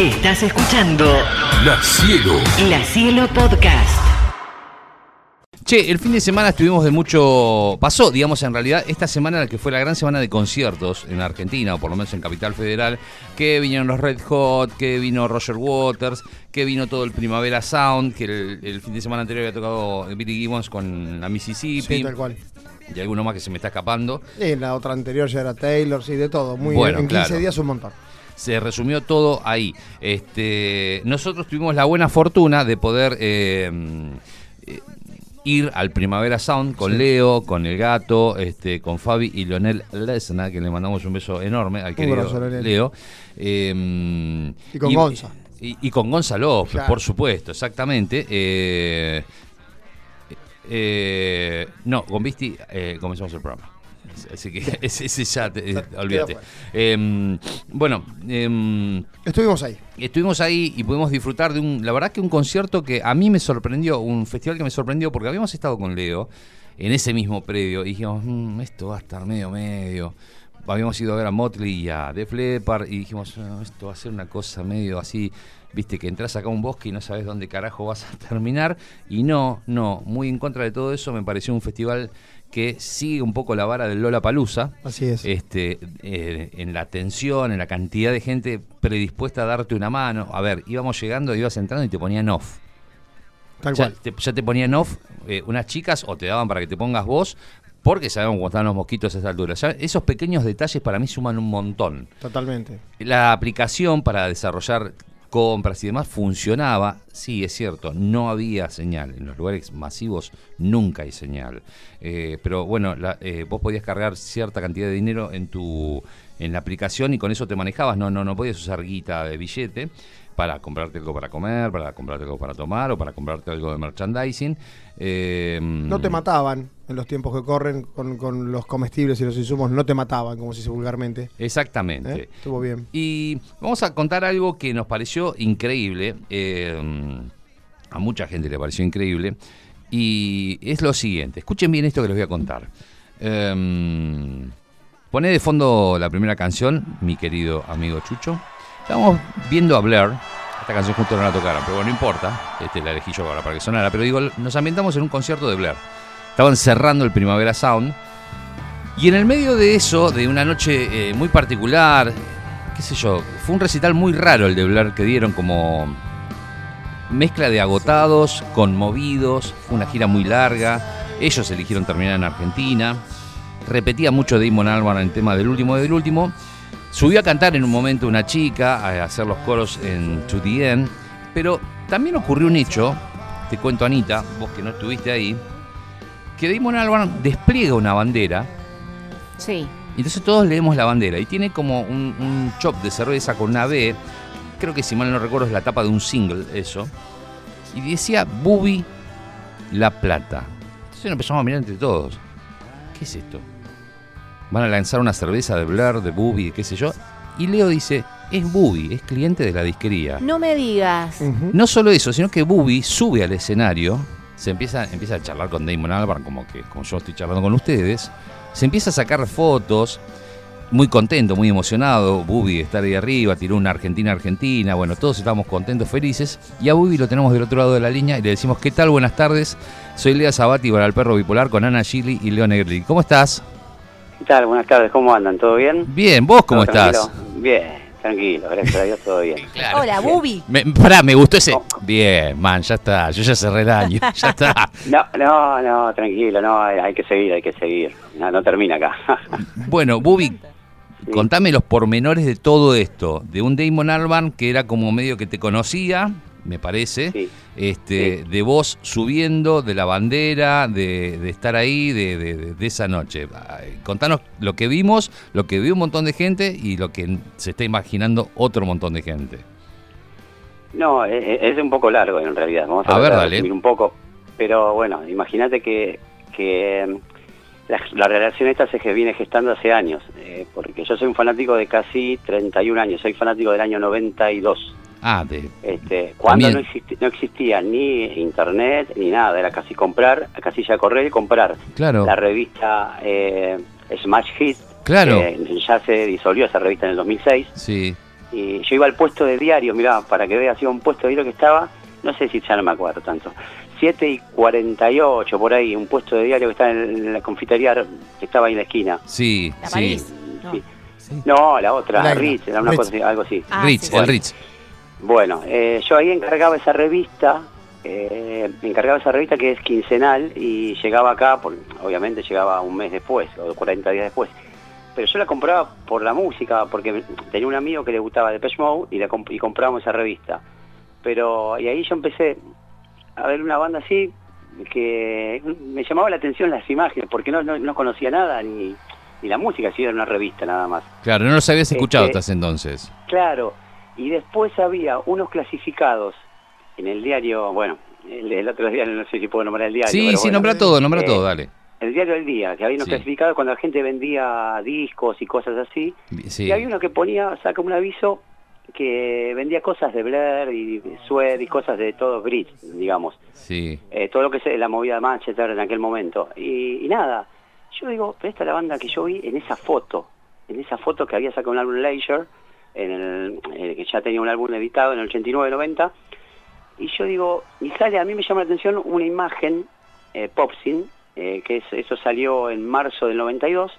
Estás escuchando La Cielo. La Cielo Podcast. Che, el fin de semana estuvimos de mucho. Pasó, digamos, en realidad, esta semana que fue la gran semana de conciertos en Argentina, o por lo menos en Capital Federal, que vinieron los Red Hot, que vino Roger Waters, que vino todo el Primavera Sound, que el, el fin de semana anterior había tocado Billy Gibbons con la Mississippi. Sí, tal cual. Y alguno más que se me está escapando. Y la otra anterior ya era Taylor, sí, de todo. Muy Bueno, En 15 claro. días un montón. Se resumió todo ahí. Este, nosotros tuvimos la buena fortuna de poder eh, eh, ir al Primavera Sound con Leo, con el gato, este, con Fabi y Leonel Lesna, que le mandamos un beso enorme al querido. Leo. Eh, Y con Gonza. Y, y con Gonza López, Claro. por supuesto, exactamente. Eh, eh, no, con Visti eh, comenzamos el programa. Así que ese, ese ya, te- eh, olvídate. Eh, bueno, eh, Estuvimos ahí. estuvimos ahí y pudimos disfrutar de un, la verdad que un concierto que a mí me sorprendió, un festival que me sorprendió porque habíamos estado con Leo en ese mismo predio y dijimos, "Mm, esto va a estar medio medio. Habíamos ido a ver a Motley y a Def Leppard y dijimos, "No, esto va a ser una cosa medio así, viste, que entras acá a un bosque y no sabes dónde carajo vas a terminar. Y no, no, muy en contra de todo eso, me pareció un festival que sigue un poco la vara del Lola Palusa Así es. este, eh, en la atención, en la cantidad de gente predispuesta a darte una mano. A ver, íbamos llegando, ibas entrando y te ponían off. tal Ya cual. te, ya te ponían off eh, unas chicas o te daban para que te pongas vos, porque sabemos cómo están los mosquitos a esa altura. Ya esos pequeños detalles para mí suman un montón. Totalmente. La aplicación para desarrollar compras y demás funcionaba, sí, es cierto, no había señal. En los lugares masivos nunca hay señal. Eh, pero bueno, la- eh, vos podías cargar cierta cantidad de dinero en tu en la aplicación y con eso te manejabas. No, no, no podías usar guita de billete para comprarte algo para comer, para comprarte algo para tomar o para comprarte algo de merchandising. Eh, No te mataban en los tiempos que corren con, con los comestibles y los insumos. No te mataban, como se dice vulgarmente. Exactamente. ¿eh? Estuvo bien. Y vamos a contar algo que nos pareció increíble. eh, a mucha gente le pareció increíble. Y es lo siguiente. Escuchen bien esto que les voy a contar. Poné de fondo la primera canción, mi querido amigo Chucho. Estamos viendo a Blair. Esta canción justo no la tocaron, pero bueno, no importa. Este, la elegí yo ahora para que sonara. Pero digo, nos ambientamos en un concierto de Blair. Estaban cerrando el Primavera Sound. Y en el medio de eso, de una noche eh, muy particular, qué sé yo, fue un recital muy raro el de Blair que dieron como mezcla de agotados, conmovidos, fue una gira muy larga, ellos eligieron terminar en Argentina, repetía mucho Damon Albarn en el tema del último del último, subió a cantar en un momento una chica, a hacer los coros en To The End, pero también ocurrió un hecho, te cuento Anita, vos que no estuviste ahí, que Damon Albarn despliega una bandera, Sí. y entonces todos leemos la bandera y tiene como un, un chop de cerveza con una B, creo que si mal no recuerdo es la tapa de un single, eso, y decía Bubi La Plata. Entonces nos empezamos a mirar entre todos. ¿Qué es esto? Van a lanzar una cerveza de Blur, de Bubi, qué sé yo. Y Leo dice, es Bubi, es cliente de la disquería. No me digas. No solo eso, sino que Bubi sube al escenario, se empieza, empieza a charlar con Damon Albarn, como que como yo estoy charlando con ustedes, se empieza a sacar fotos, muy contento, muy emocionado, Bubi de estar ahí arriba, tiró una Argentina-Argentina, bueno, todos estamos contentos, felices, y a Bubi lo tenemos del otro lado de la línea y le decimos, ¿qué tal? Buenas tardes, soy Lea Sabati para el Perro Bipolar con Ana Gili y Leo Negri. ¿Cómo estás? ¿Qué tal? Buenas tardes, ¿cómo andan? ¿Todo bien? Bien, ¿vos cómo ¿Todo estás? tranquilo? Bien, tranquilo, gracias a Dios, todo bien. Hola, Bubi. Me, pará, me gustó ese. Bien, man, ya está, yo ya cerré el año, ya está. No, no, no, tranquilo, no, hay, hay que seguir, hay que seguir. No, no termina acá. Bueno, Bubi, Sí. contame los pormenores de todo esto. De un Damon Albarn que era como medio que te conocía, me parece. Sí. Este, De vos subiendo, de la bandera, de, de estar ahí, de, de- de- de esa noche. Contanos lo que vimos, lo que vio un montón de gente y lo que se está imaginando otro montón de gente. No, e- e- es, un poco largo en realidad, vamos a, A ver, dale. un poco. Pero bueno, imagínate que, que mm, la, la relación esta se viene gestando hace años, eh, porque yo soy un fanático de casi 31 años, soy fanático del año 92. Ah, de, Este, cuando También. no, existi- no existía ni internet ni nada, era casi comprar, casi ya correr y comprar. claro, La revista eh, Smash Hit, claro. que ya se disolvió esa revista en el 2006, Sí, Y yo iba al puesto de diario, mirá, para que veas, iba un puesto de diario que estaba, no sé si ya no me acuerdo tanto, 7 y 48 por ahí, un puesto de diario que está en la confitería que estaba ahí en la esquina. Sí, La sí. París. No. Sí. No, la otra, La- Ritz, era una Ritz. cosa así, algo así. Ah, Ritz, sí. el Ritz. Bueno, eh, yo ahí encargaba esa revista, eh, encargaba esa revista que es quincenal y llegaba acá, por, obviamente llegaba un mes después o 40 días después. Pero yo la compraba por la música, porque tenía un amigo que le gustaba Depeche Mode y, la comp- y comprábamos esa revista. Pero, y ahí yo empecé a ver una banda así que me llamaba la atención las imágenes, porque no, no, no conocía nada, ni, ni la música, si era una revista nada más. Claro, no los habías escuchado Este- hasta ese entonces. Claro, y después había unos clasificados en el diario, bueno, el, el otro día no sé si puedo nombrar el diario. Sí, pero sí, bueno, nombra todo, nombra eh, todo, dale. El diario del día, que había unos Sí. clasificados cuando la gente vendía discos y cosas así. Sí. Y había uno que ponía, saca un aviso que vendía cosas de Blair y Sued y cosas de todo Brit, digamos. Sí. Eh, todo lo que es la movida de Manchester en aquel momento. Y, y nada, yo digo, pero esta es la banda que yo vi en esa foto, en esa foto que había sacado un álbum Leisure, en el, eh, que ya tenía un álbum editado en el 89-90, y yo digo, y sale, a mí me llama la atención una imagen, eh, Popsin, eh, que es, eso salió en marzo del 92,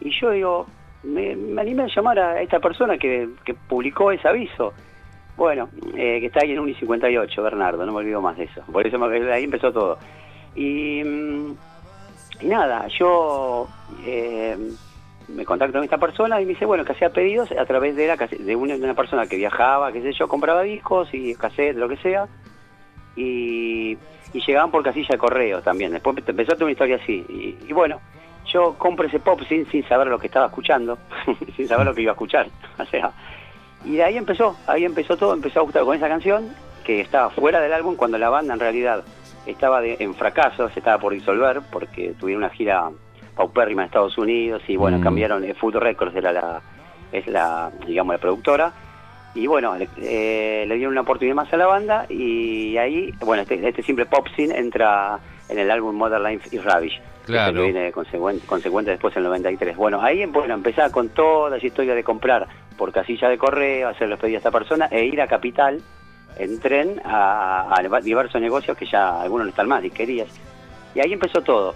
y yo digo, me, animé a llamar a esta persona que, que publicó ese aviso. Bueno, eh, que está ahí en un I-58, Bernardo, no me olvido más de eso. Por eso ahí empezó todo. Y, mm, nada, yo me contacto con esta persona y me dice, bueno, que hacía pedidos a través de, la, de una, persona que viajaba, qué sé yo, compraba discos y cassette, lo que sea, y, llegaban por casilla de correo también. Después empezó toda una historia así. Y, bueno, yo compro ese pop sin, sin saber lo que estaba escuchando, sin saber lo que iba a escuchar. O sea, y de ahí empezó, ahí empezó todo, empezó a gustar con esa canción, que estaba fuera del álbum cuando la banda en realidad estaba en fracaso, se estaba por disolver, porque tuvieron una gira paupérrima en Estados Unidos y bueno, Mm. cambiaron, eh, Food Records era la, es la, digamos, la productora, y bueno, le, eh, le dieron una oportunidad más a la banda y ahí, bueno, este, este simple pop scene entra en el álbum Modern Life is Rubbish. Claro. Que viene consecuente, consecuente después en el 93. Bueno, ahí bueno, empezar con toda esa historia de comprar por casilla de correo, hacer los pedidos a esta persona e ir a Capital en tren a, a diversos negocios que ya algunos no están más, disquerías. Y ahí empezó todo.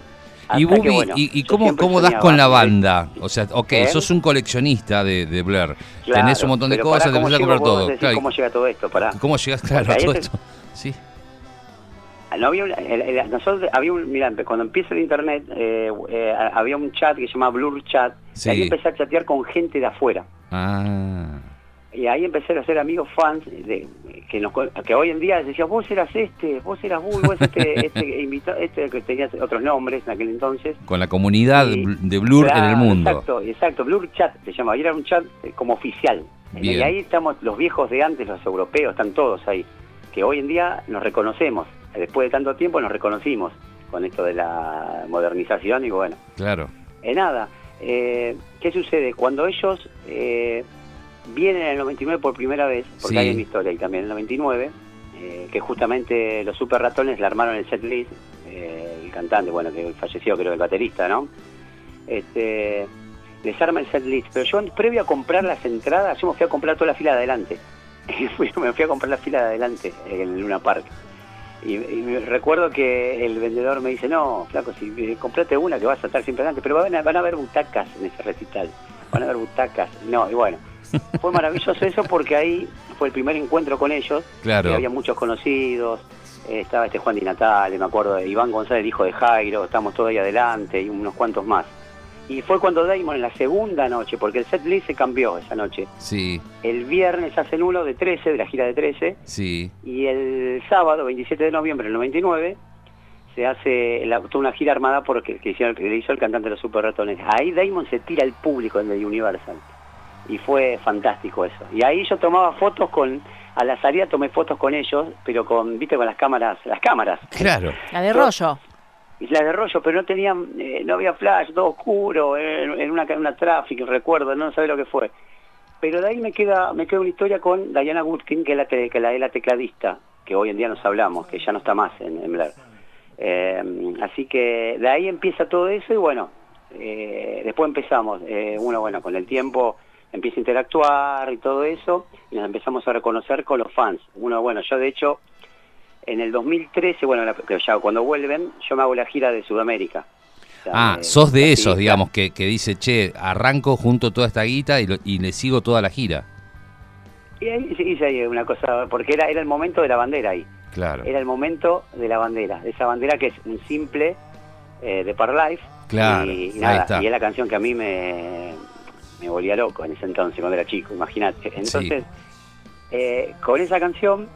Y que, Bubi, bueno, ¿y, cómo, cómo das con la banda? O sea, ok, ¿Eh? sos un coleccionista de, de Blair. Claro, Tenés un montón de cosas, te ¿cómo empezás a comprar todo. Decís, Claro, ¿Cómo llega todo esto? Pará. ¿Cómo llegas, claro, a todo esto? Sí. No había un- el- el- nosotros había un, mira, cuando empieza el internet eh, eh, había un chat que se llama Blur Chat Sí. y ahí empecé a chatear con gente de afuera Ah, y ahí empecé a hacer amigos fans de, que nos, que hoy en día decía vos eras este, vos eras vos este, este invitado, este que tenía otros nombres en aquel entonces. con la comunidad Y- de Blur en el mundo. Exacto, exacto, Blur Chat se llama, y era un chat como oficial. Bien. Y ahí estamos los viejos de antes, los europeos, están todos ahí, que hoy en día nos reconocemos, después de tanto tiempo nos reconocimos con esto de la modernización y bueno, Claro. eh, nada, eh, ¿qué sucede? Cuando ellos eh, vienen en el 99 por primera vez, porque Sí. hay una historia ahí también, en el 99, eh, que justamente los Super Ratones le armaron el set list, eh, el cantante, bueno, que falleció creo el baterista, ¿no? Este, les arma el set list, pero yo previo a comprar las entradas, yo me fui a comprar toda la fila de adelante. Me fui a comprar la fila de adelante en Luna Park. Y, y recuerdo que el vendedor me dice, no, flaco, si eh, comprate una que vas a estar siempre adelante, pero van a, van a haber butacas en ese recital, van a haber butacas. No, y bueno, fue maravilloso eso porque ahí fue el primer encuentro con ellos, Claro. había muchos conocidos, eh, estaba este Juan Di Natale, me acuerdo de Iván González, hijo de Jairo, estamos todos ahí adelante y unos cuantos más. Y fue cuando Damon en la segunda noche, porque el set list se cambió esa noche. Sí, El viernes hacen ulo de 13, de la gira de 13, sí. y el sábado, 27 de noviembre del 99, se hace la, toda una gira armada por que, hicieron- que hizo el cantante de los Super Ratones. Ahí Damon se tira al público en el Universal. Y fue fantástico eso. Y ahí yo tomaba fotos con, a la salida tomé fotos con ellos, pero con, viste, con las cámaras, las cámaras. Claro. La de rollo. Y la de rollo, pero no tenían, eh, no había flash, todo oscuro, en, en una, en una traffic, recuerdo, no sabía lo que fue. Pero de ahí me queda, me queda una historia con Diana Goodkin, que es la, te- que la, es la tecladista, que hoy en día nos hablamos, que ya no está más en, en Blair. Eh, así que de ahí empieza todo eso y bueno, eh, después empezamos. Eh, uno, bueno, con el tiempo empieza a interactuar y todo eso, y nos empezamos a reconocer con los fans. Uno, bueno, yo de hecho, en el 2013, bueno, la- que ya cuando vuelven, yo me hago la gira de Sudamérica. O sea, Ah, me- sos de esos, digamos, que, que dice, che, arranco junto toda esta guita y, lo- y le sigo toda la gira. Y ahí hice ahí una cosa, porque era, era el momento de la bandera ahí. Claro. Era el momento de la bandera, de esa bandera que es un simple eh, de Parlife. Claro, y, y ahí nada, está. y es la canción que a mí me, me volvía loco en ese entonces, cuando era chico, imagínate. Entonces, eh, con esa canción,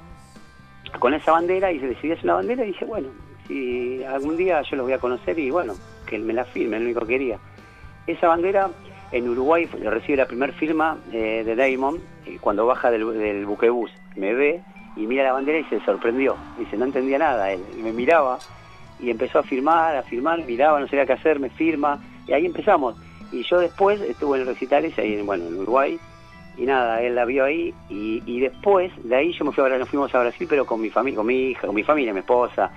con esa bandera, y se decidí hacer una bandera, y dije, bueno, si algún día yo los voy a conocer, y bueno, que él me la firme, es lo único que quería. Esa bandera en Uruguay fue- recibe la primer firma eh, de Damon eh, cuando baja del, del buquebús. Me ve y mira la bandera y se sorprendió. Dice, no entendía nada. Él y me miraba y empezó a firmar, a firmar, miraba, no sabía qué hacer, me firma. Y ahí empezamos. Y yo después estuve en recitales ahí, en- bueno, en Uruguay. Y nada, él la vio ahí. Y, y después de ahí yo me fui a, nos fuimos a Brasil, pero con mi familia, con mi hija, con mi familia, mi esposa.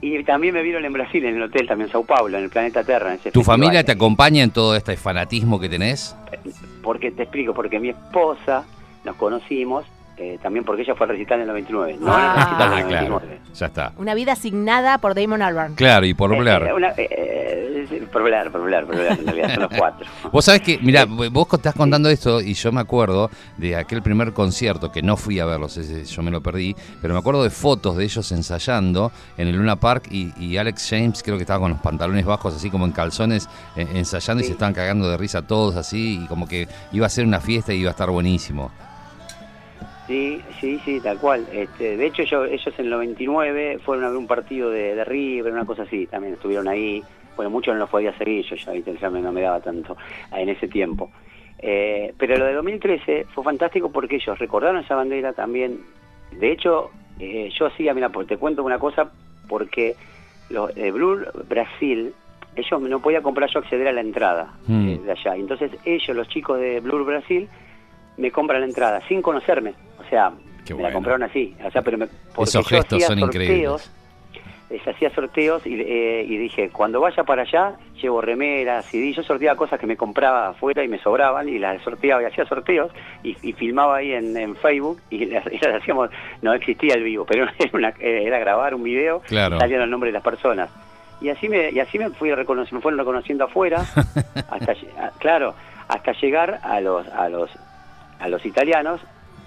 Y también me vieron en Brasil, en el hotel, también en Sao Paulo, en el planeta Terra. en ese ¿Tu festival. familia te acompaña en todo este fanatismo que tenés? Porque te explico, porque mi esposa nos conocimos eh, también porque ella fue a recital en el 99. No Ah. en el recital Ah, del claro. 99. Ya está. Una vida asignada por Damon Albarn. Claro, y por Eh, Blair. eh, una- eh, por Blair, por Blair, por Blair, en realidad son los cuatro. Vos sabés que, mira, vos estás contando esto y yo me acuerdo de aquel primer concierto que no fui a verlos, ese yo me lo perdí, pero me acuerdo de fotos de ellos ensayando en el Luna Park y, y Alex James creo que estaba con los pantalones bajos así como en calzones eh, ensayando y se estaban cagando de risa todos así y como que iba a ser una fiesta y iba a estar buenísimo. Sí, sí, sí, tal cual. Este, de hecho, yo, ellos en el 99 fueron a ver un partido de, de River, una cosa así, también estuvieron ahí. Bueno, muchos no los podía seguir, yo ya, ya me- no me daba tanto en ese tiempo. Eh, pero lo de 2013 fue fantástico porque ellos recordaron esa bandera también. De hecho, eh, yo hacía, mira, pues te cuento una cosa, porque los de Blur Brasil, ellos no podía comprar yo acceder a la entrada Mm. eh, de allá. Entonces ellos, los chicos de Blur Brasil, me compran la entrada sin conocerme. O sea, Qué me bueno. la compraron así. O sea, pero me, porque Esos yo gestos hacía son sorteos, increíbles. les hacía sorteos y, eh, y dije, cuando vaya para allá, llevo remeras, CD. Yo sorteaba cosas que me compraba afuera y me sobraban y las sorteaba y hacía sorteos y, y filmaba ahí en, en Facebook y las, y las hacíamos, no existía el vivo, pero era, una- era grabar un video, Claro. salían los nombres de las personas. Y así me, y así me fui reconoci- me fueron reconociendo afuera, hasta claro, hasta llegar a los, a los, a los italianos,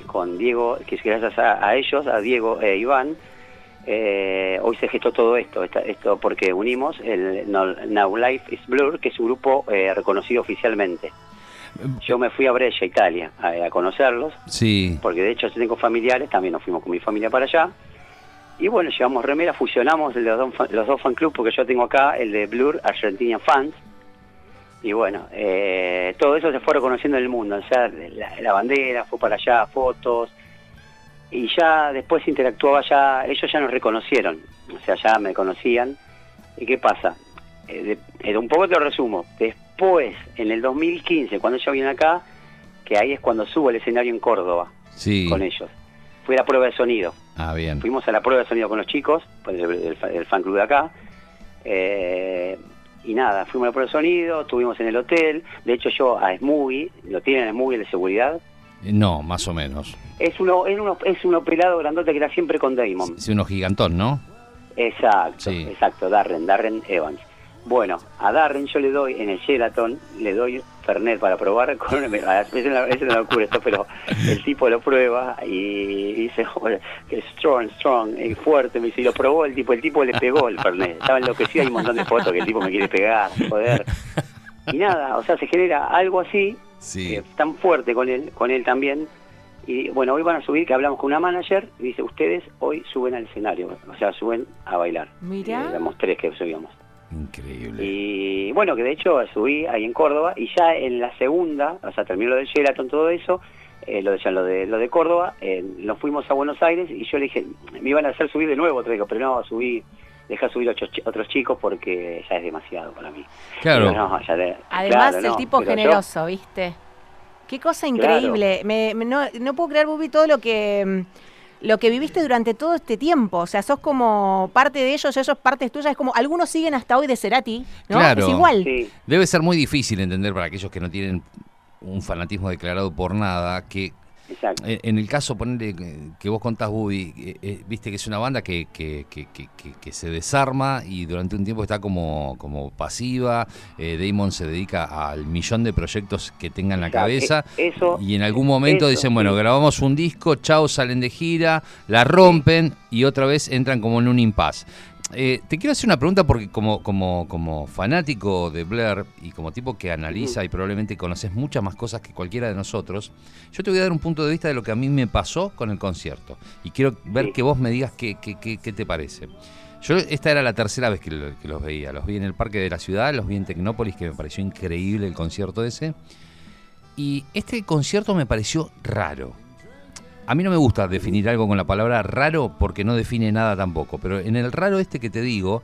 con Diego, que es gracias a, a ellos, a Diego e Iván, eh, hoy se gestó todo esto, esta- esto porque unimos el No- Now Life is Blur, que es un grupo eh, reconocido oficialmente. Yo me fui a Brescia, Italia, a, a conocerlos, Sí, porque de hecho tengo familiares, también nos fuimos con mi familia para allá. Y bueno, llevamos remera, fusionamos los dos, los dos fan clubs, porque yo tengo acá el de Blur Argentinian Fans. Y bueno, eh, todo eso se fue reconociendo en el mundo. O sea, la, la bandera fue para allá, fotos. Y ya después interactuaba ya, ellos ya nos reconocieron. O sea, ya me conocían. ¿Y qué pasa? Eh, de- eh, un poco te lo resumo. Después, en el 2015, cuando ellos vienen acá, que ahí es cuando subo el escenario en Córdoba sí. con ellos. Fui a la prueba de sonido. Ah, bien. Fuimos a la prueba de sonido con los chicos, pues, del, del fan club de acá. Eh, y nada, fuimos a la prueba de sonido, estuvimos en el hotel. De hecho, yo a Smoothie, lo tienen en Smoothie de seguridad. No, más o menos. Es uno, es uno, es uno pelado grandote que era siempre con Damon. Es uno gigantón, ¿no? Exacto, Sí. exacto, Darren, Darren Evans. Bueno, a Darren yo le doy en el Sheraton, le doy Fernet para probar, con, es, una, es una locura esto, pero el tipo lo prueba y dice "Joder, que es strong, strong, y fuerte, me dice, y lo probó el tipo, el tipo le pegó el Fernet, estaba enloquecido, hay un montón de fotos que el tipo me quiere pegar, joder. Y nada, o sea, se genera algo así, Sí. eh, tan fuerte con él, con él también. Y bueno, hoy van a subir, que hablamos con una manager, y dice, ustedes hoy suben al escenario, o sea, suben a bailar. Mirá. Eh, éramos tres que subíamos. Increíble. Y bueno, que de hecho subí ahí en Córdoba, y ya en la segunda, o sea, terminó lo del Sheraton, todo eso, eh, lo, de, ya lo, de, lo de Córdoba, eh, nos fuimos a Buenos Aires, y yo le dije, me iban a hacer subir de nuevo, digo, pero no, subí, deja subir otros, chi- otros chicos porque ya es demasiado para mí. Claro. Digo, no, ya de- Además, claro, el no, tipo yo- generoso, ¿viste? Qué cosa increíble. Me- me- no, no puedo creer, Bubi, todo lo que mm, lo que viviste durante todo este tiempo. O sea, sos como parte de ellos, ellos partes tuyas. Es como, algunos siguen hasta hoy de Cerati, ¿no? Claro. Es igual. Sí. Debe ser muy difícil entender para aquellos que no tienen un fanatismo declarado por nada, que Exacto. en, en el caso, ponerle que, vos contás, Bubi, eh, eh, viste que es una banda que, que, que- que- que- que se desarma y durante un tiempo está como, como pasiva. eh, Damon se dedica al millón de proyectos que tenga en la Exacto. cabeza. E- eso- y en algún momento eso, dicen, bueno, sí. grabamos un disco, chao, salen de gira, la rompen y otra vez entran como en un impas. Eh, te quiero hacer una pregunta porque como, como, como fanático de Blair y como tipo que analiza y probablemente conoces muchas más cosas que cualquiera de nosotros, yo te voy a dar un punto de vista de lo que a mí me pasó con el concierto. Y quiero ver que vos me digas qué, qué, qué- qué te parece. Yo esta era la tercera vez que, lo- que los veía. Los vi en el Parque de la Ciudad, los vi en Tecnópolis, que me pareció increíble el concierto ese. Y este concierto me pareció raro. A mí no me gusta definir algo con la palabra raro porque no define nada tampoco, pero en el raro este que te digo,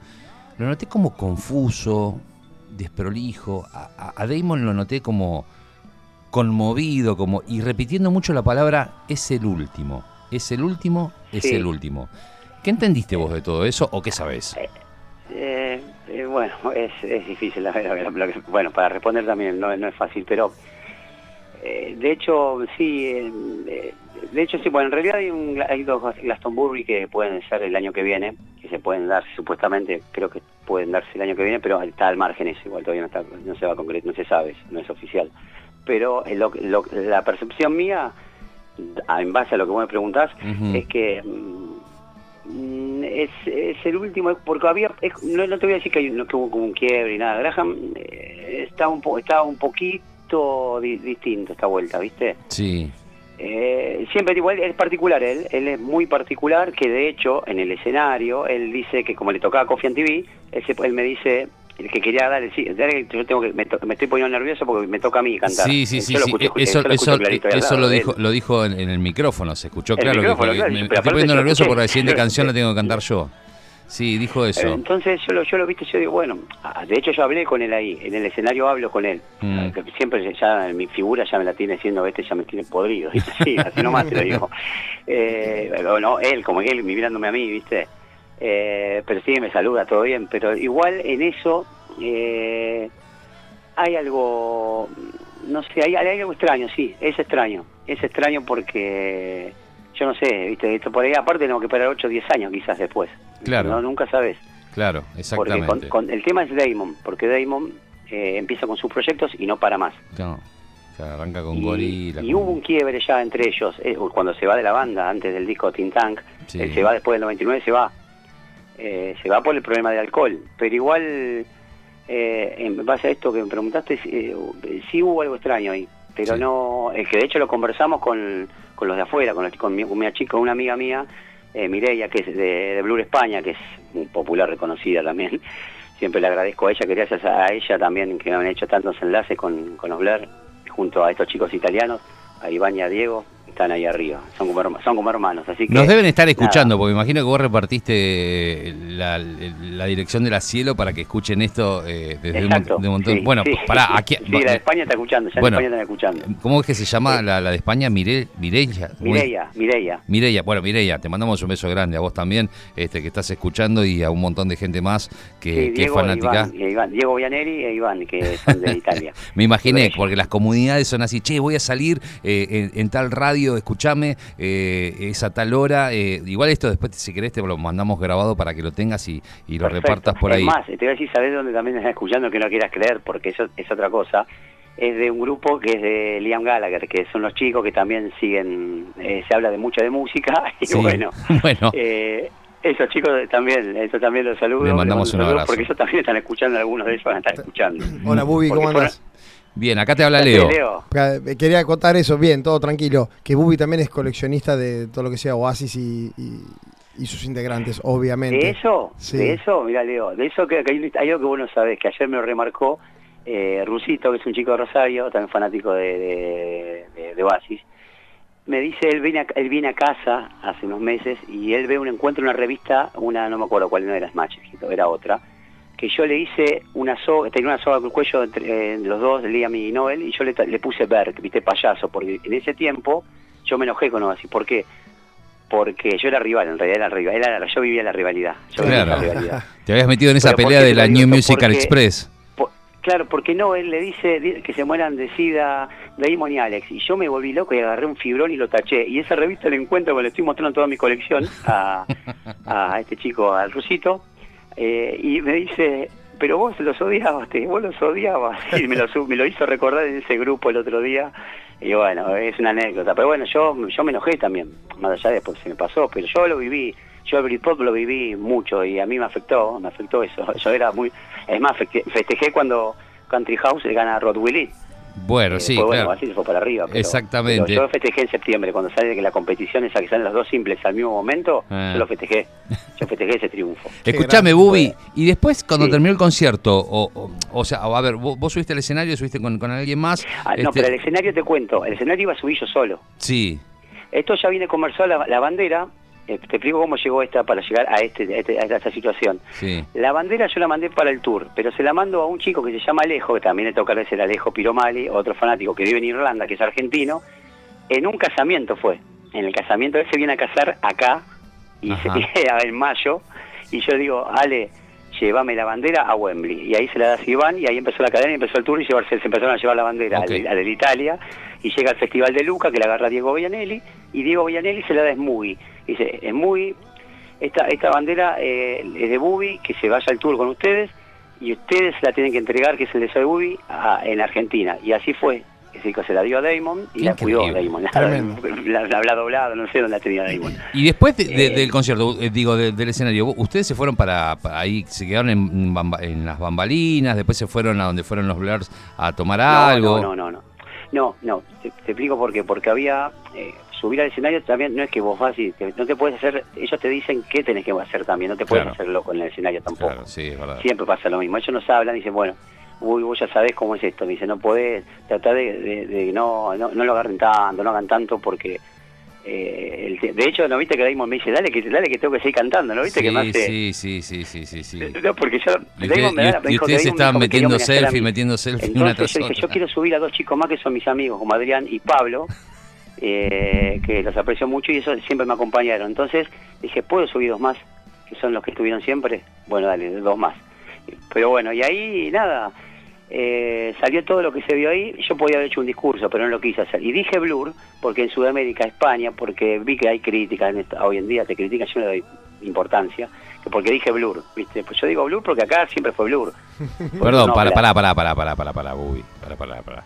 lo noté como confuso, desprolijo. A, a- Damon lo noté como conmovido, como y repitiendo mucho la palabra es el último, es el último, es Sí. el último. ¿Qué entendiste vos de todo eso o qué sabés? Eh, eh, bueno, es, es difícil. la verdad, bueno, para responder también no, no es fácil, pero eh, de hecho, sí. eh, eh, de hecho, sí. Bueno, en realidad hay, un, hay dos Glastonbury que pueden ser el año que viene, que se pueden dar supuestamente, creo que pueden darse el año que viene, pero está al margen eso. Igual todavía no, está, no se va a concretar, no se sabe, no es oficial. Pero eh, lo- lo- la percepción mía, en base a lo que vos me preguntás, es que mm, es, es el último, porque había, es- no, no te voy a decir que, hay, no, que hubo como un quiebre y nada, Graham eh, está un po, estaba un poquito di- distinto esta vuelta, ¿viste? Sí, Eh, siempre igual es particular él, él es muy particular, que de hecho en el escenario él dice que como le tocaba Coffee and TV, él, se- él me dice el que quería dar el sí, yo tengo que me, to- me estoy poniendo nervioso porque me toca a mí cantar. sí, sí, sí, Eh, Eso, lo eso, lo dijo, lo dijo en, en el micrófono, se escuchó El claro. que me, estoy poniendo nervioso porque la siguiente canción la tengo que cantar yo. Sí, dijo eso. Entonces yo lo, yo lo viste, yo digo, bueno, de hecho yo hablé con él ahí, en el escenario hablo con él. Mm. Ah, Siempre ya mi figura ya me la tiene siendo, este ya me tiene podrido, ¿viste? Sí, así nomás te lo digo. Eh, bueno, él, como él, mirándome a mí, ¿viste? Eh, pero sí, me saluda, todo bien, pero igual en eso eh, hay algo, no sé, hay, hay algo extraño, sí, es extraño, es extraño porque yo no sé, ¿viste? Esto por ahí aparte tenemos que esperar 8 o 10 años quizás después. Claro. No, nunca sabes. Claro, Porque exactamente. con, con- el tema es Damon, porque Damon eh, empieza con sus proyectos y no para más. No, o sea, arranca con y, gorila. y con- hubo un quiebre ya entre ellos, eh, cuando se va de la banda, antes del disco Tin Tank, Sí. él se va después del 99, se va. Eh, se va por el problema de alcohol, pero igual, eh, en base a esto que me preguntaste, eh, sí hubo algo extraño ahí, pero Sí. no, es que de hecho lo conversamos con, con los de afuera, con, con, mi, con una chica, una amiga mía, eh, Mireia, que es de, de Blur España, que es popular, reconocida también. Siempre le agradezco a ella, que gracias a ella también, que han hecho tantos enlaces con, con junto a estos chicos italianos, a Iván y a Diego, están ahí arriba, son como, son como hermanos. Así que, Nos deben estar nada. escuchando, porque imagino que vos repartiste la, la dirección de la cielo para que escuchen esto eh, desde un, Exacto, mon- de un montón. sí, bueno, sí. pará, aquí. Sí, la de España está escuchando, ya Bueno. en España están escuchando. ¿Cómo es que se llama la, la de España? Mire, Mireia. Mireia, Mireia. Mireia, bueno, Mireia, te mandamos un beso grande a vos también, este que estás escuchando y a un montón de gente más que, es e fanática. Iván, e Iván. Diego Vianeri e Iván, que son de Italia. Me imaginé, porque las comunidades son así, che, voy a salir eh, en, en tal radio, escúchame, eh, es a tal hora. eh, igual esto después, si querés, te lo mandamos grabado para que lo tengas y, y lo Perfecto. repartas por ahí. Más, te voy a decir, ¿sabés dónde también estás escuchando que no quieras creer? Porque eso es otra cosa. Es de un grupo que es de Liam Gallagher, que son los chicos que también siguen, eh, se habla de mucha de música, y Sí. bueno, Bueno. eh, esos chicos también, eso también los saludo. Le mandamos les un abrazo. Porque ellos también están escuchando, algunos de ellos van a estar escuchando. Hola, Bubi, ¿cómo fueron- andas? Bien, acá te habla Leo. Eh, Quería contar eso, bien, todo tranquilo. Que Bubi también es coleccionista de todo lo que sea Oasis y, y- y sus integrantes, obviamente. De eso, Sí. de eso, mira Leo, de eso que, que hay, hay algo que vos no sabés, que ayer me lo remarcó eh, Rusito, que es un chico de Rosario, también fanático de, de, de- de Oasis. Me dice, él viene, a, él viene a casa hace unos meses y él ve un encuentro en una revista, una, no me acuerdo cuál no era Smash, era otra, que yo le hice una soga, tenía una soga con el cuello entre eh, los dos, Liam y Noel, y yo le, le puse Berk, viste, payaso, porque en ese tiempo yo me enojé con Oasis. ¿Por qué? Porque yo era rival, en realidad era rival, era- yo vivía la rivalidad. Yo vivía esa rivalidad. Te habías metido en esa Pero ¿por pelea de la New? Musical Porque- Express. Claro, porque no, él le dice di- que se mueran de SIDA Damon y Alex. Y yo me volví loco y agarré un fibrón y lo taché. Y esa revista la encuentro, porque le estoy mostrando toda mi colección a, a este chico, al rusito. Eh, y me dice, pero vos los odiabas, vos los odiabas. Y me lo, me lo hizo recordar en ese grupo el otro día. Y bueno, es una anécdota. Pero bueno, yo, yo me enojé también, más allá de después se me pasó. Pero yo lo viví, yo el Britpop lo viví mucho y a mí me afectó, me afectó eso. Yo era muy... Es más, feste- festejé cuando Country House le gana a Rod Willis. Bueno, Eh, sí, bueno, claro. así se fue para arriba. pero- Exactamente. pero yo festejé en septiembre, cuando sale que la competición esa que salen los dos simples al mismo momento, Ah. yo lo festejé. Yo festejé ese triunfo. Escuchame. Bubi, y después cuando Sí. terminó el concierto, o, o, o sea, a ver, vos, vos subiste al escenario, subiste con, con alguien más. Ah, no, este, pero el escenario te cuento, el escenario iba a subir yo solo. Sí, Esto ya viene conversado la, la bandera, te explico cómo llegó esta para llegar a, este, a este- a esta situación. sí. La bandera yo la mandé para el tour, pero se la mando a un chico que se llama Alejo, que también le toca ser Alejo Piromali, otro fanático que vive en Irlanda, que es argentino, en un casamiento fue. En el casamiento él se viene a casar acá, y se Ajá. en mayo, y yo digo, Ale, llévame la bandera a Wembley. Y ahí se la das a Iván, y ahí empezó la cadena, y empezó el tour, y llevarse, se empezaron a llevar la bandera Ok. al, al de Italia, y llega al Festival de Luca, que la agarra Diego Boianelli, y Diego Boianelli se la da a Smuggy. Dice, Smuggy, esta, esta bandera eh, es de Bubi, que se vaya al tour con ustedes, y ustedes la tienen que entregar, que es el de Soy Bubi, a- en Argentina. Y así fue. Es decir, que se la dio a Damon y la cuidó Increíble. Damon. La, la habrá doblado, no sé dónde la tenía Damon. Y después de- de- Eh. del concierto, eh, digo, de- del escenario, ¿vos- ustedes se fueron para, para ahí, se quedaron en, las bambalinas, después se fueron a donde fueron los Blurs a tomar algo. No, no, no, no. No, no, te, te explico por qué. Porque había, eh, subir al escenario también no es que vos vas y te- no te puedes hacer, ellos te dicen qué tenés que hacer también, no te puedes Claro. hacerlo con el escenario tampoco. Claro, sí, es verdad. Siempre pasa lo mismo. Ellos nos hablan y dicen, bueno, uy, vos ya sabés cómo es esto. Me dice, no podés tratar de, de- de no, no, no lo agarren tanto, no hagan tanto porque... eh, el de hecho, ¿no viste que Damon me dice, dale que, dale que tengo que seguir cantando? ¿No viste sí, que me hace...? sí, sí, sí, sí, sí, sí. No, porque yo... Y, usted- me da- y- y ustedes estaban metiendo selfie, metiendo selfie una Entonces tras yo dije, otra. yo quiero subir a dos chicos más que son mis amigos, como Adrián y Pablo, eh, que los aprecio mucho y eso siempre me acompañaron. Entonces dije, ¿puedo subir dos más? Que son los que estuvieron siempre. Bueno, dale, dos más. Pero bueno, y ahí nada, eh, salió todo lo que se vio ahí. Yo podía haber hecho un discurso, pero no lo quise hacer. Y dije Blur, porque en Sudamérica, España, porque vi que hay crítica en esta- hoy en día, te critican, yo no le doy importancia, que porque dije Blur, ¿viste? Pues yo digo Blur porque acá siempre fue Blur. Perdón, No, para, para, para, para, para, para, para, Bubi, para, para, para.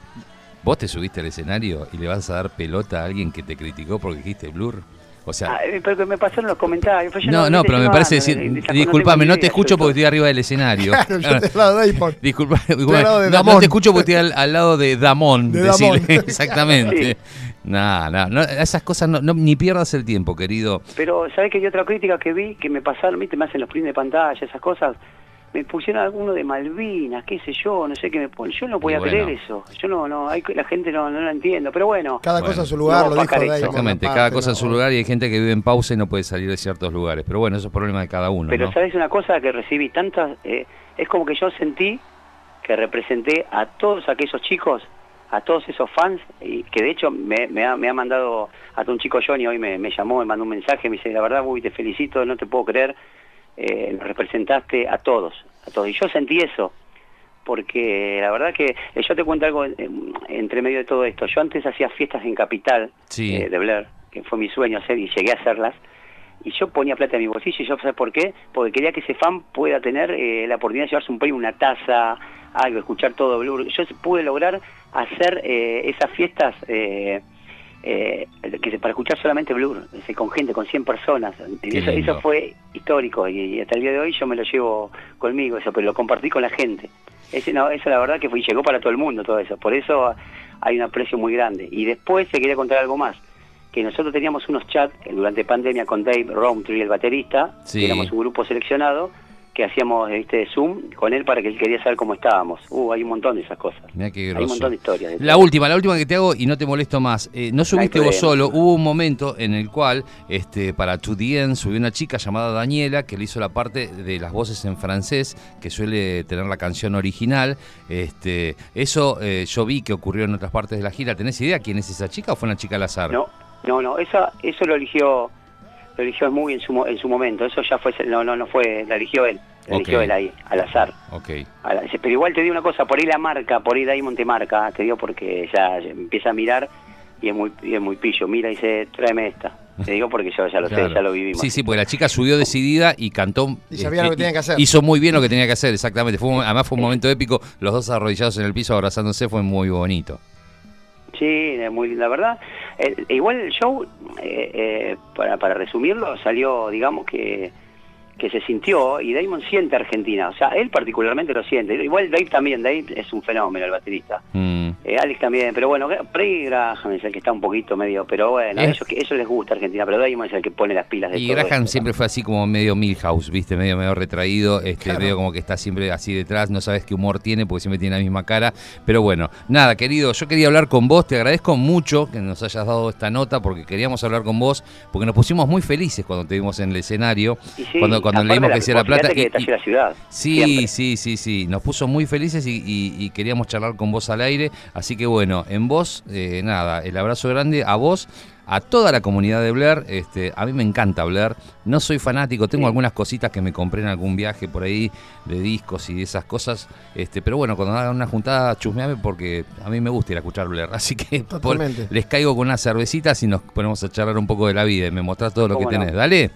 ¿Vos te subiste al escenario y le vas a dar pelota a alguien que te criticó porque dijiste Blur? O sea, Ah, eh, pero que me pasaron los comentarios. yo no, no, pero me parece ando decir, disculpame, no te escucho porque estoy arriba del escenario. Claro, yo te lado de Damon. Disculpa, al bueno, lado de no, te escucho porque estoy al, al lado de Damón. De Damón. exactamente. No, no, no, esas cosas no, no- ni pierdas el tiempo, querido. Pero, ¿sabes que hay otra crítica que vi que me pasaron? ¿Viste? Me hacen los prints de pantalla, esas cosas. Me pusieron alguno de Malvinas, qué sé yo, no sé qué me ponen. Yo no podía bueno. creer eso. Yo no, no, hay, la gente no, no lo entiendo. Pero bueno, Cada Bueno. cosa a su lugar, No, lo dijo. Exactamente, cada cosa ¿no? en su lugar y hay gente que vive en pausa y no puede salir de ciertos lugares. Pero bueno, eso es problema de cada uno. pero ¿no? ¿sabes una cosa que recibí? Tantas. eh, es como que yo sentí que representé a todos aquellos chicos, a todos esos fans, y que de hecho me, me ha, me ha mandado, hasta un chico Johnny hoy me, me llamó, me mandó un mensaje, me dice, la verdad, Bubi, te felicito, no te puedo creer, eh, nos representaste a todos, a todos. Y yo sentí eso, porque la verdad que eh, yo te cuento algo eh, entre medio de todo esto. Yo antes hacía fiestas en Capital Sí. eh, de Blair, que fue mi sueño hacer y llegué a hacerlas. Y yo ponía plata en mi bolsillo y yo, ¿sabes por qué? Porque quería que ese fan pueda tener la oportunidad de llevarse un premio, una taza, algo, escuchar todo Blur. Yo pude lograr hacer esas fiestas eh, que para escuchar solamente Blur, con gente, con 100 personas. Eso, fue histórico y, y hasta el día de hoy yo me lo llevo conmigo, eso, pero lo compartí con la gente. Ese, no, eso la verdad que fue, y llegó para todo el mundo todo eso. Por eso hay un aprecio muy grande. Y después se quería contar algo más que nosotros teníamos unos chats durante pandemia con Dave Rowntree, el baterista, Sí. que éramos un grupo seleccionado, que hacíamos este Zoom con él para que él quería saber cómo estábamos. Uh, hay un montón de esas cosas. Mirá qué Hay un montón de historias. de La última, la última que te hago y no te molesto más. Eh, no subiste vos solo, hubo un momento en el cual este, para To The End subió una chica llamada Daniela que le hizo la parte de las voces en francés, que suele tener la canción original. Este, eso eh, yo vi que ocurrió en otras partes de la gira. ¿Tenés idea quién es esa chica o fue una chica al azar? No, no, no, esa, eso lo eligió lo eligió muy en su, mo- en su momento, eso ya fue, no, no, no fue, la eligió él. eligió Ok. él ahí, al azar. Ok. A la- Pero igual te digo una cosa, por ahí la marca, por ahí Diamond te marca, te digo porque ya empieza a mirar y es muy, y es muy pillo. Mira y dice, tráeme esta. Te digo porque yo ya lo Claro. sé, ya lo vivimos. Sí, sí, porque la chica subió decidida y cantó. Y sabía lo que tenía que hacer. Hizo muy bien lo que tenía que hacer, exactamente. Fue un- además fue un momento épico, los dos arrodillados en el piso abrazándose, fue muy bonito. Sí, es muy la verdad. El- igual el show, eh, eh, para, para resumirlo, salió, digamos que que se sintió y Damon siente Argentina, o sea, él particularmente lo siente. Igual Dave también, Dave es un fenómeno el baterista. Mm. Eh, Alex también, pero bueno, ahí Graham es el que está un poquito medio, pero bueno, a Es- ellos, les gusta Argentina, pero Damon es el que pone las pilas de Y todo Graham esto. siempre fue así como medio Milhouse, ¿viste? Medio, medio retraído, este, Claro. medio como que está siempre así detrás, no sabes qué humor tiene porque siempre tiene la misma cara. Pero bueno, nada, querido, yo quería hablar con vos, te agradezco mucho que nos hayas dado esta nota porque queríamos hablar con vos, porque nos pusimos muy felices cuando te vimos en el escenario, Y sí, cuando, cuando aparte leímos la- que decía La Plata. que y- la ciudad. Sí, siempre. sí, sí, sí. Nos puso muy felices y, y- y queríamos charlar con vos al aire. Así que bueno, en vos, eh, nada, el abrazo grande a vos, a toda la comunidad de Blair. Este, a mí me encanta Blair. No soy fanático, tengo Sí. algunas cositas que me compré en algún viaje por ahí de discos y de esas cosas. Este, pero bueno, cuando hagan una juntada, chusmeame porque a mí me gusta ir a escuchar Blair. Así que por- les caigo con unas cervecitas y nos ponemos a charlar un poco de la vida y me mostrás todo lo que ¿Cómo no? tenés. Dale.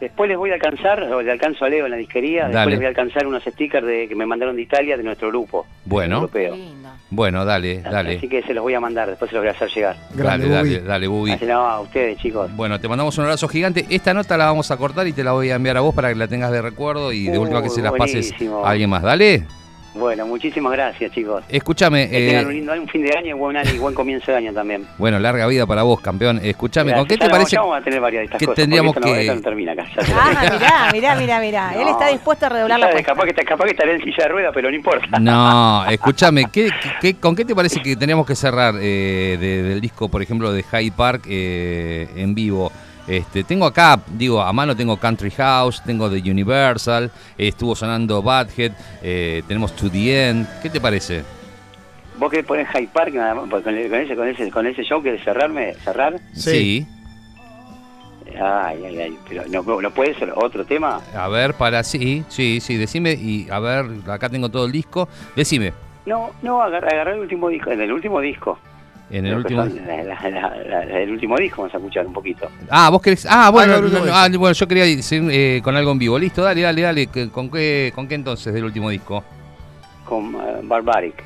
Después les voy a alcanzar, o le alcanzo a Leo en la disquería, Dale. después les voy a alcanzar unos stickers de, que me mandaron de Italia de nuestro grupo. Bueno. Europeo. Lindo. Bueno, dale, dale. Así que se los voy a mandar, después se los voy a hacer llegar. Grande, dale, Bubi. dale, dale, Bubi. Así no, a ustedes, chicos. Bueno, te mandamos un abrazo gigante. Esta nota la vamos a cortar y te la voy a enviar a vos para que la tengas de recuerdo y de Uy, última que se las pases buenísimo. a alguien más. Dale. Bueno, muchísimas gracias, chicos. Escúchame. Que tengan eh, un lindo un fin de año y buen, año y buen comienzo de año también. bueno, larga vida para vos, campeón. Escúchame, ¿con qué te no- parece? ya vamos a tener varias de estas que cosas, tendríamos esto no- que- esto no termina acá. Ah, mirá, mirá, mirá, mirá. Él No. está dispuesto a redoblar la apuesta. capaz, que, capaz que estaré en silla de rueda, pero no importa. No, escúchame, ¿qué, qué- con qué te parece que teníamos que cerrar eh, de- del disco, por ejemplo, de Hyde Park eh, en vivo? Este, tengo acá, digo, a mano tengo Country House, tengo The Universal, estuvo sonando Badhead, eh, tenemos To The End. ¿Qué te parece? Vos que ponés Hyde Park nada más, pues con, el- con ese, con, ese, con ese show que cerrarme, cerrar. Sí. Ay, ay, ay. Pero no, no puede ser otro tema. A ver, para sí, sí, sí, decime y a ver, acá tengo todo el disco. Decime, No, no, agarrar el último disco, en el último disco. En el último la- la- la- la- el último disco vamos a escuchar un poquito. Ah, vos querés. Ah, bueno, Ah, no, ah, bueno, yo quería decir eh, con algo en vivo. Listo, dale, dale, dale. ¿Con qué, con qué entonces del último disco? Con eh, Barbaric.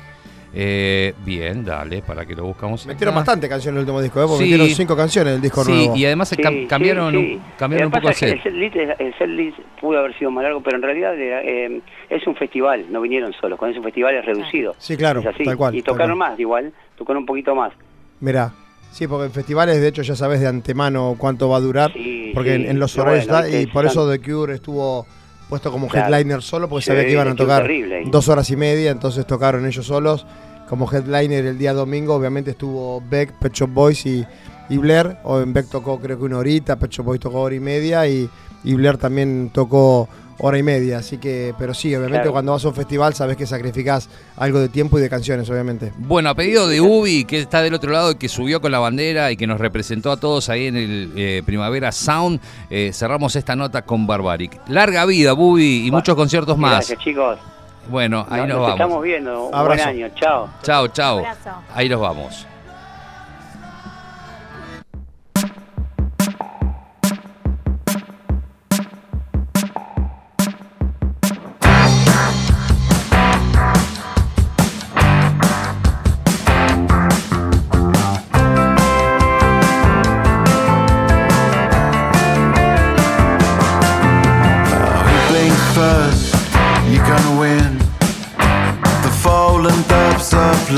Eh, bien, dale, para que lo buscamos. Metieron acá. bastante canciones en el último disco, ¿eh? Porque Sí. metieron cinco canciones en el disco Sí, nuevo. y además Sí, cam- cambiaron, sí, un- sí. cambiaron un poco es que El set, list, el set list pudo haber sido más largo, pero en realidad era, eh, es un festival, no vinieron solos. Con ese festival es reducido. Sí, claro, Es así. tal cual. Y tocaron más, igual, tocaron un poquito más. Mirá. Sí, porque en festivales, de hecho, ya sabes de antemano cuánto va a durar. Sí, porque sí, en, en los horarios bueno, está. Y por eso The Cure estuvo puesto como Claro. headliner solo, porque Sí, sabía que iban a tocar terrible dos horas y media, entonces tocaron ellos solos. Como headliner el día domingo, obviamente estuvo Beck, Pet Shop Boys y, y Blair. O en Beck tocó creo que una horita, Pet Shop Boys tocó hora y media y, y Blair también tocó hora y media. Así que, pero sí, obviamente Claro. cuando vas a un festival sabes que sacrificás algo de tiempo y de canciones, obviamente. Bueno, a pedido de Ubi, que está del otro lado y que subió con la bandera y que nos representó a todos ahí en el eh, Primavera Sound, eh, cerramos esta nota con Barbaric. Larga vida, Bubi, y muchos conciertos más. Gracias, chicos. Bueno, ahí nos, nos vamos. estamos viendo. Un Abrazo. buen año. Chao. Chao, chao. Ahí nos vamos.